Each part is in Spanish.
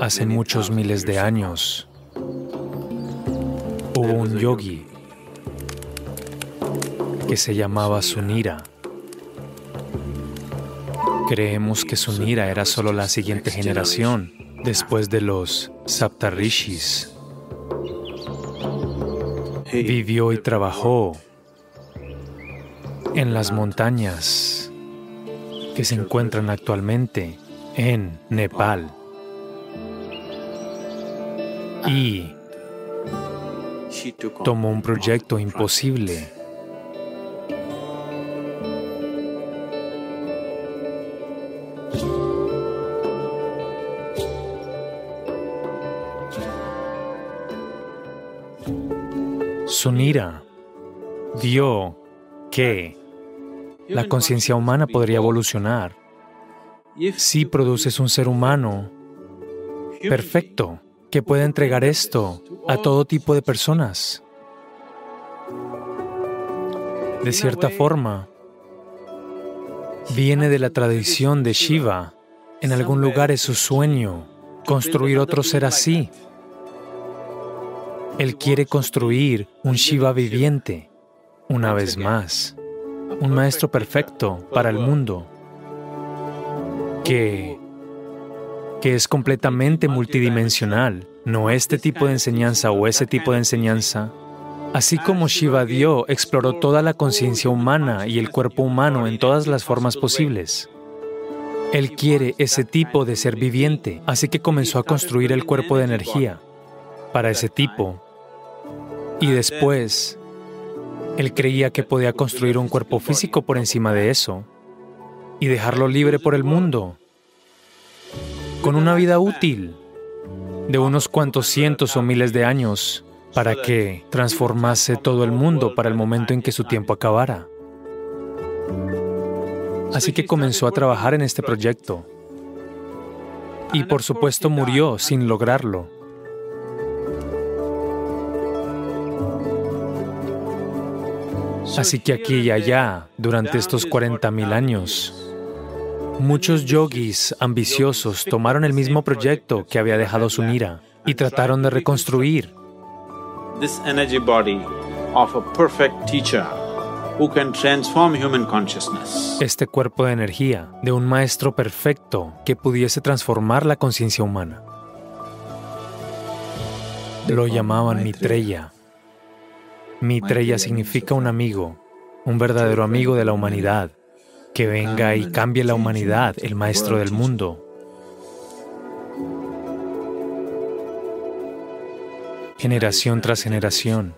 Hace muchos miles de años hubo un yogi que se llamaba Sunira. Creemos que Sunira era solo la siguiente generación después de los Saptarishis. Vivió y trabajó en las montañas que se encuentran actualmente en Nepal. Y tomó un proyecto imposible. Sunira vio que la conciencia humana podría evolucionar si produces un ser humano perfecto que pueda entregar esto a todo tipo de personas. De cierta forma, viene de la tradición de Shiva. En algún lugar es su sueño construir otro ser así. Él quiere construir un Shiva viviente, una vez más, un maestro perfecto para el mundo, que, que es completamente multidimensional, no este tipo de enseñanza o ese tipo de enseñanza. Así como Shiva dio, exploró toda la conciencia humana y el cuerpo humano en todas las formas posibles. Él quiere ese tipo de ser viviente, así que comenzó a construir el cuerpo de energía para ese tipo. Y después, él creía que podía construir un cuerpo físico por encima de eso y dejarlo libre por el mundo, con una vida útil de unos cuantos cientos o miles de años para que transformase todo el mundo para el momento en que su tiempo acabara. Así que comenzó a trabajar en este proyecto y por supuesto murió sin lograrlo. Así que aquí y allá, durante estos 40.000 años, muchos yogis ambiciosos tomaron el mismo proyecto que había dejado Sunira y trataron de reconstruir. This energy body of a perfect teacher who can transform human consciousness. Este cuerpo de energía de un maestro perfecto que pudiese transformar la conciencia humana. Lo llamaban Mitreya. Mitreya significa un amigo, un verdadero amigo de la humanidad, que venga y cambie la humanidad, el maestro del mundo. Generación tras generación,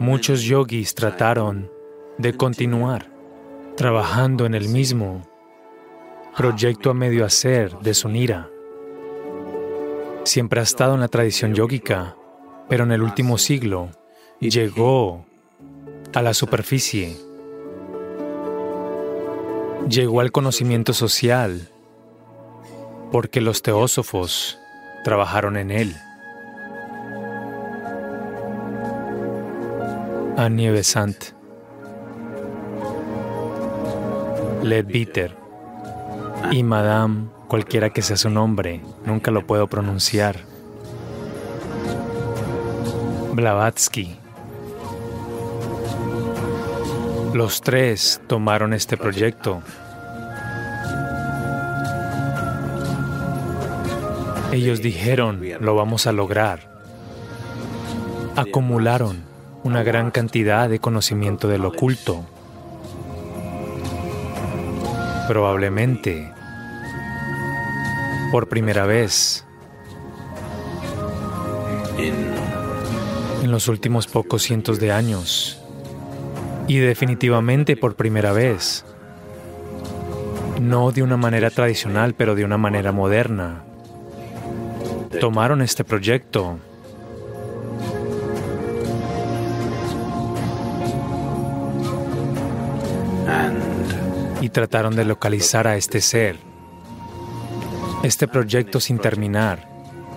muchos yogis trataron de continuar trabajando en el mismo proyecto a medio hacer de Sunira. Siempre ha estado en la tradición yógica, pero en el último siglo llegó a la superficie, llegó al conocimiento social, porque los teósofos trabajaron en él. Annie Besant, Ledbeater y Madame, cualquiera que sea su nombre, nunca lo puedo pronunciar. Blavatsky. Los tres tomaron este proyecto. Ellos dijeron, lo vamos a lograr. Acumularon una gran cantidad de conocimiento del oculto. Probablemente, por primera vez, en los últimos pocos cientos de años, y definitivamente por primera vez, no de una manera tradicional, pero de una manera moderna, tomaron este proyecto y trataron de localizar a este ser. Este proyecto sin terminar,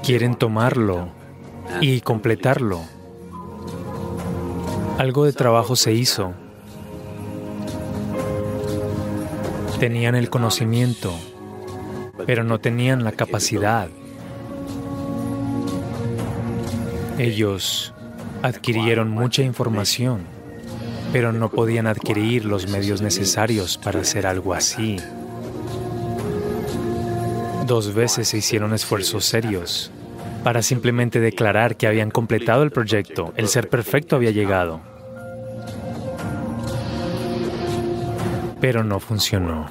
quieren tomarlo y completarlo. Algo de trabajo se hizo. Tenían el conocimiento, pero no tenían la capacidad. Ellos adquirieron mucha información, pero no podían adquirir los medios necesarios para hacer algo así. Dos veces se hicieron esfuerzos serios para simplemente declarar que habían completado el proyecto, el ser perfecto había llegado. Pero no funcionó.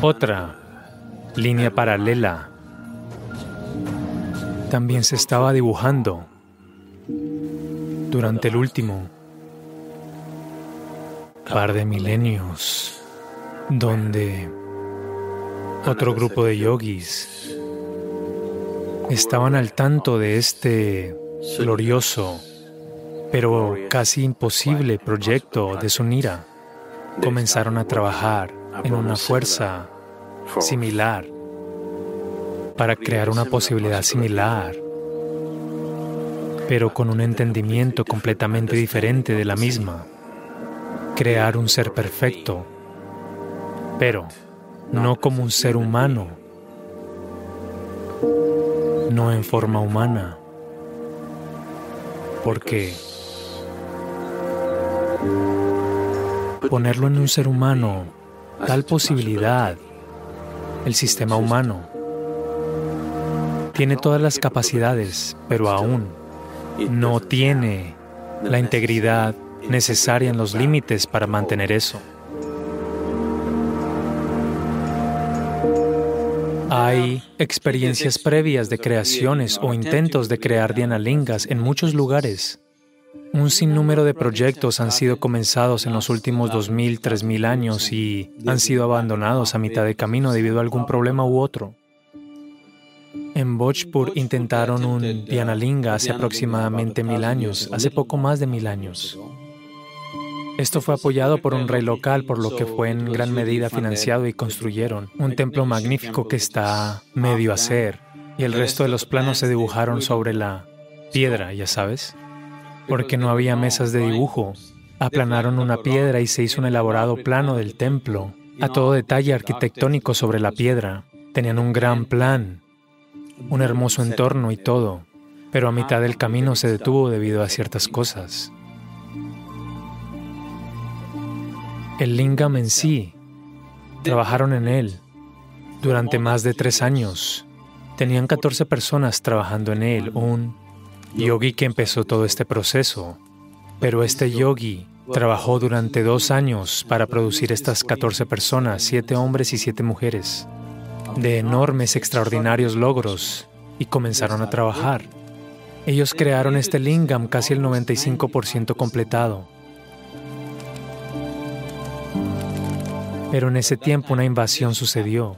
Otra línea paralela también se estaba dibujando durante el último par de milenios, donde otro grupo de yogis estaban al tanto de este glorioso, pero casi imposible proyecto de Sunira. Comenzaron a trabajar en una fuerza similar para crear una posibilidad similar, pero con un entendimiento completamente diferente de la misma. Crear un ser perfecto, pero no como un ser humano, no en forma humana, porque ponerlo en un ser humano, tal posibilidad, el sistema humano, tiene todas las capacidades, pero aún no tiene la integridad necesaria en los límites para mantener eso. Hay experiencias previas de creaciones o intentos de crear Lingas en muchos lugares. Un sinnúmero de proyectos han sido comenzados en los últimos 2.000, 3.000 años y han sido abandonados a mitad de camino debido a algún problema u otro. En Bhojpur intentaron un Linga hace aproximadamente mil años, hace poco más de mil años. Esto fue apoyado por un rey local, por lo que fue en gran medida financiado y construyeron un templo magnífico que está medio hacer. Y el resto de los planos se dibujaron sobre la piedra, ya sabes, porque no había mesas de dibujo. Aplanaron una piedra y se hizo un elaborado plano del templo, a todo detalle arquitectónico sobre la piedra. Tenían un gran plan, un hermoso entorno y todo, pero a mitad del camino se detuvo debido a ciertas cosas. El lingam en sí, trabajaron en él durante más de tres años. Tenían 14 personas trabajando en él, un yogi que empezó todo este proceso. Pero este yogi trabajó durante dos años para producir estas 14 personas, siete hombres y siete mujeres, de enormes, extraordinarios logros, y comenzaron a trabajar. Ellos crearon este lingam casi el 95% completado. Pero en ese tiempo una invasión sucedió.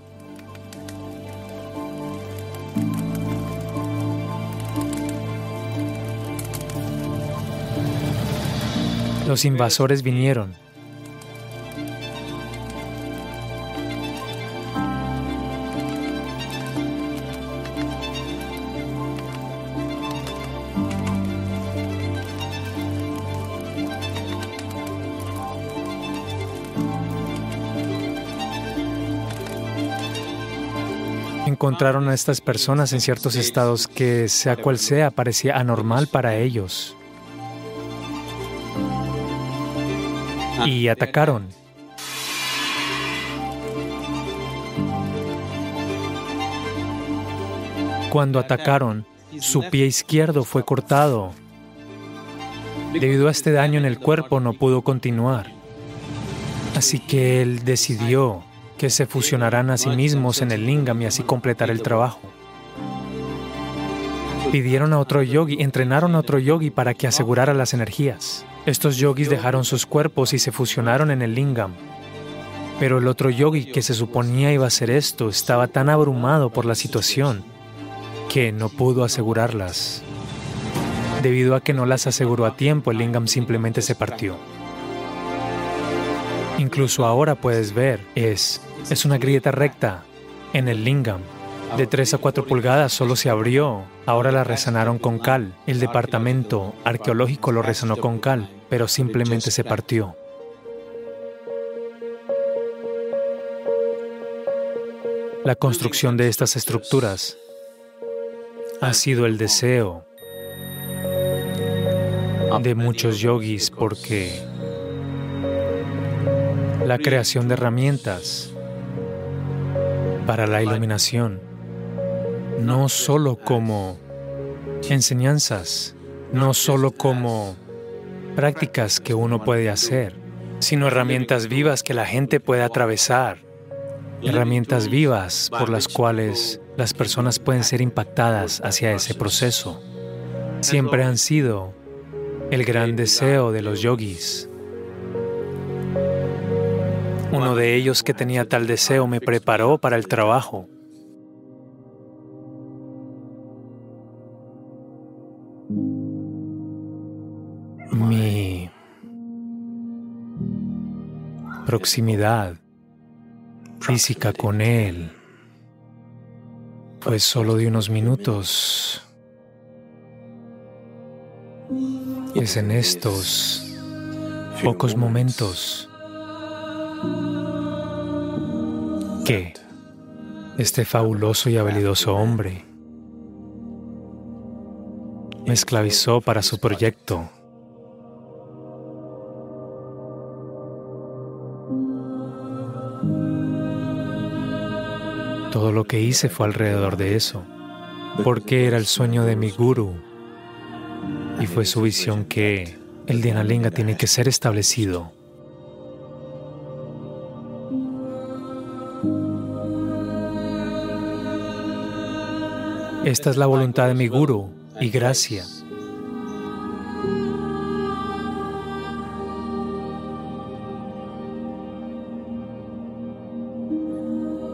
Los invasores vinieron encontraron a estas personas en ciertos estados que, sea cual sea, parecía anormal para ellos. Y atacaron. Cuando atacaron, su pie izquierdo fue cortado. Debido a este daño en el cuerpo no pudo continuar. Así que él decidió que se fusionarán a sí mismos en el lingam y así completar el trabajo. Pidieron a otro yogi, entrenaron a otro yogi para que asegurara las energías. Estos yogis dejaron sus cuerpos y se fusionaron en el lingam. Pero el otro yogi que se suponía iba a hacer esto estaba tan abrumado por la situación que no pudo asegurarlas. Debido a que no las aseguró a tiempo, el lingam simplemente se partió. Incluso ahora puedes ver, es, es una grieta recta en el lingam. De 3 a 4 pulgadas solo se abrió. Ahora la resanaron con cal. El departamento arqueológico lo resanó con cal, pero simplemente se partió. La construcción de estas estructuras ha sido el deseo de muchos yogis porque la creación de herramientas para la iluminación, no solo como enseñanzas, no solo como prácticas que uno puede hacer, sino herramientas vivas que la gente puede atravesar, herramientas vivas por las cuales las personas pueden ser impactadas hacia ese proceso. Siempre han sido el gran deseo de los yogis. Uno de ellos que tenía tal deseo me preparó para el trabajo. Mi proximidad física con él fue solo de unos minutos. Es en estos pocos momentos que este fabuloso y habilidoso hombre me esclavizó para su proyecto. Todo lo que hice fue alrededor de eso, porque era el sueño de mi guru y fue su visión que el Dhyanalinga tiene que ser establecido. Esta es la voluntad de mi guru y gracia.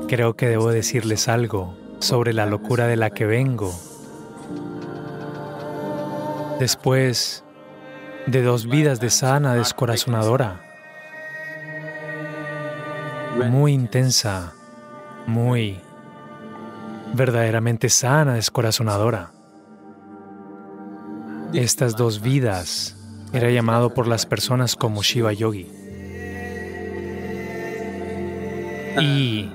Creo que debo decirles algo sobre la locura de la que vengo después de dos vidas de sana descorazonadora, muy intensa, muy verdaderamente sana descorazonadora. Estas dos vidas era llamado por las personas como Shiva Yogi. Y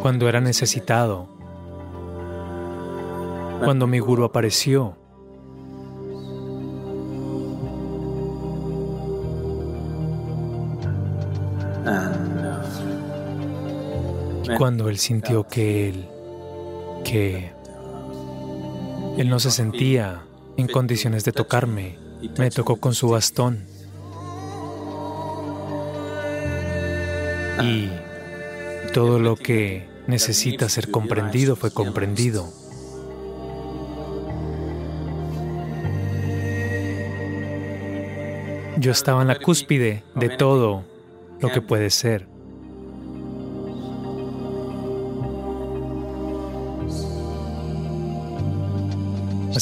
cuando era necesitado, cuando mi guru apareció. Cuando él sintió que él, que él no se sentía en condiciones de tocarme, me tocó con su bastón. Y todo lo que necesita ser comprendido fue comprendido. Yo estaba en la cúspide de todo lo que puede ser.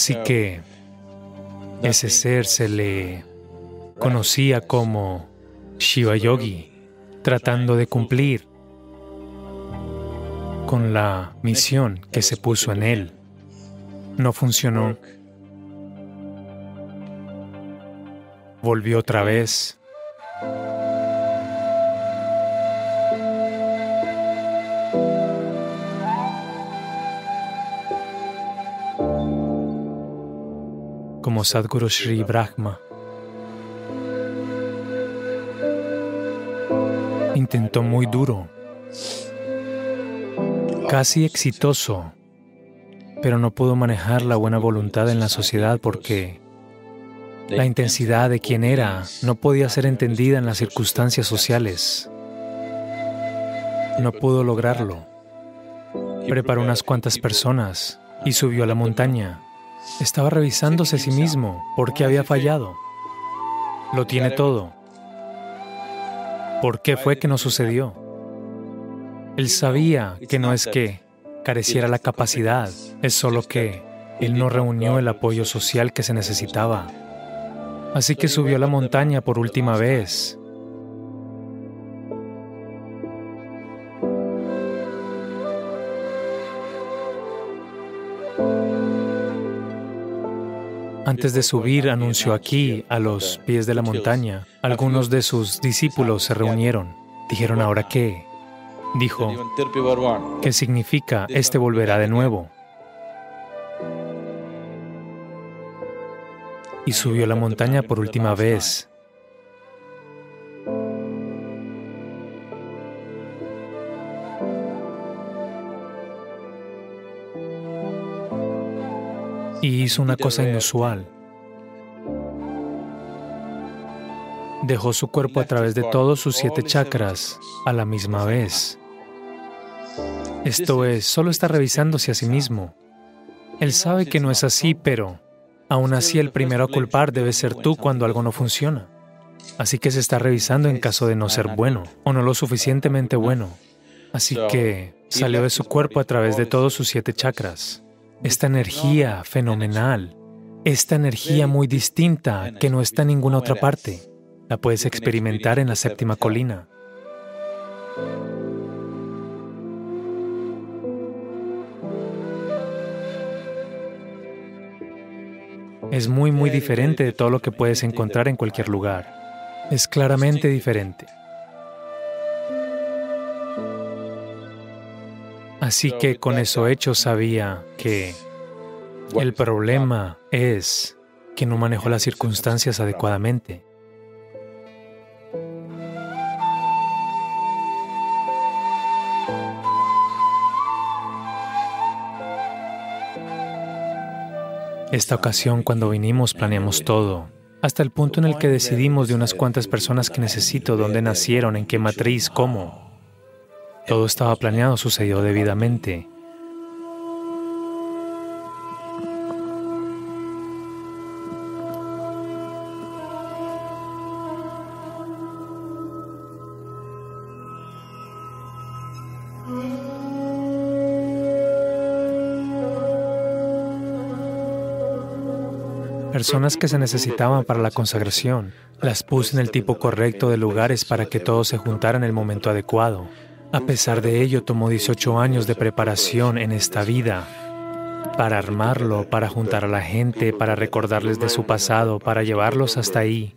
Así que ese ser se le conocía como Shiva Yogi, tratando de cumplir con la misión que se puso en él. No funcionó. Volvió otra vez. Sadhguru Sri Brahma. Intentó muy duro casi exitoso, pero no pudo manejar la buena voluntad en la sociedad porque la intensidad de quien era no podía ser entendida en las circunstancias sociales. No pudo lograrlo. Preparó unas cuantas personas y subió a la montaña. Estaba revisándose a sí mismo porque había fallado. Lo tiene todo. ¿Por qué fue que no sucedió? Él sabía que no es que careciera la capacidad, es solo que él no reunió el apoyo social que se necesitaba. Así que subió la montaña por última vez Antes de subir, anunció aquí, a los pies de la montaña, algunos de sus discípulos se reunieron. Dijeron, ¿ahora qué? Dijo, ¿qué significa, este volverá de nuevo. Y subió la montaña por última vez. Y hizo una cosa inusual. Dejó su cuerpo a través de todos sus siete chakras a la misma vez. Esto es, solo está revisándose a sí mismo. Él sabe que no es así, pero aún así el primero a culpar debe ser tú cuando algo no funciona. Así que se está revisando en caso de no ser bueno o no lo suficientemente bueno. Así que salió de su cuerpo a través de todos sus siete chakras. Esta energía fenomenal, esta energía muy distinta que no está en ninguna otra parte, la puedes experimentar en la séptima colina. Es muy, muy diferente de todo lo que puedes encontrar en cualquier lugar. Es claramente diferente. Así que con eso hecho sabía que el problema es que no manejó las circunstancias adecuadamente. Esta ocasión, cuando vinimos, planeamos todo, hasta el punto en el que decidimos de unas cuantas personas que necesito, dónde nacieron, en qué matriz, cómo. Todo estaba planeado, sucedió debidamente. personas que se necesitaban para la consagración. Las puse en el tipo correcto de lugares para que todos se juntaran en el momento adecuado. A pesar de ello, tomó 18 años de preparación en esta vida para armarlo, para juntar a la gente, para recordarles de su pasado, para llevarlos hasta ahí.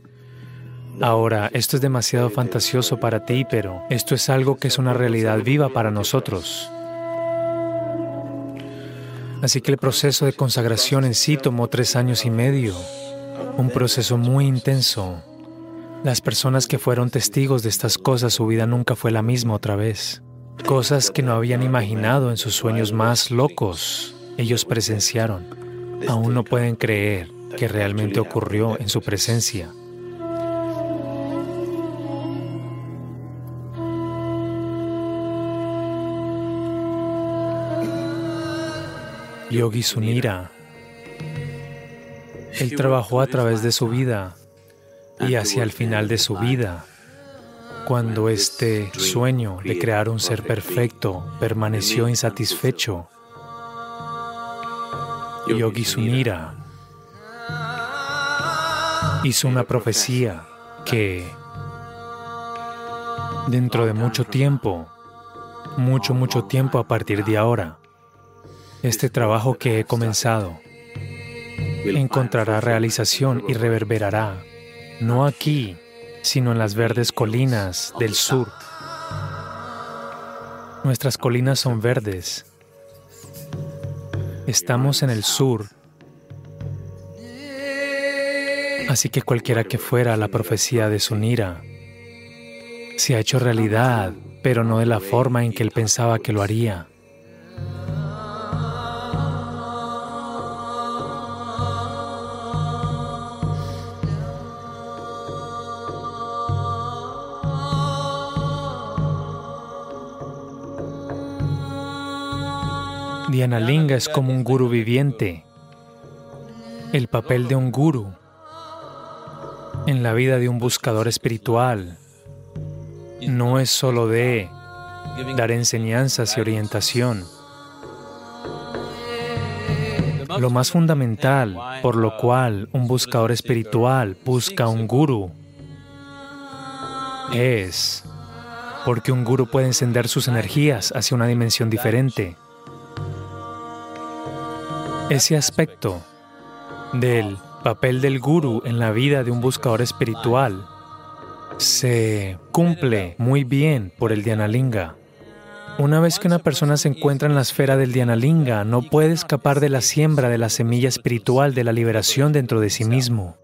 Ahora, esto es demasiado fantasioso para ti, pero esto es algo que es una realidad viva para nosotros. Así que el proceso de consagración en sí tomó tres años y medio, un proceso muy intenso. Las personas que fueron testigos de estas cosas, su vida nunca fue la misma otra vez. Cosas que no habían imaginado en sus sueños más locos, ellos presenciaron. Aún no pueden creer que realmente ocurrió en su presencia. Yogi Sunira. Él trabajó a través de su vida y hacia el final de su vida, cuando este sueño de crear un ser perfecto permaneció insatisfecho, Yogi Sunira hizo una profecía que dentro de mucho tiempo, mucho, mucho tiempo a partir de ahora, este trabajo que he comenzado encontrará realización y reverberará, no aquí, sino en las verdes colinas del sur. Nuestras colinas son verdes. Estamos en el sur. Así que cualquiera que fuera la profecía de Sunira se ha hecho realidad, pero no de la forma en que él pensaba que lo haría. Diana Linga es como un guru viviente. El papel de un guru en la vida de un buscador espiritual no es solo de dar enseñanzas y orientación. Lo más fundamental por lo cual un buscador espiritual busca un guru es porque un guru puede encender sus energías hacia una dimensión diferente ese aspecto del papel del guru en la vida de un buscador espiritual se cumple muy bien por el Dhyanalinga. Una vez que una persona se encuentra en la esfera del Dhyanalinga, no puede escapar de la siembra de la semilla espiritual de la liberación dentro de sí mismo.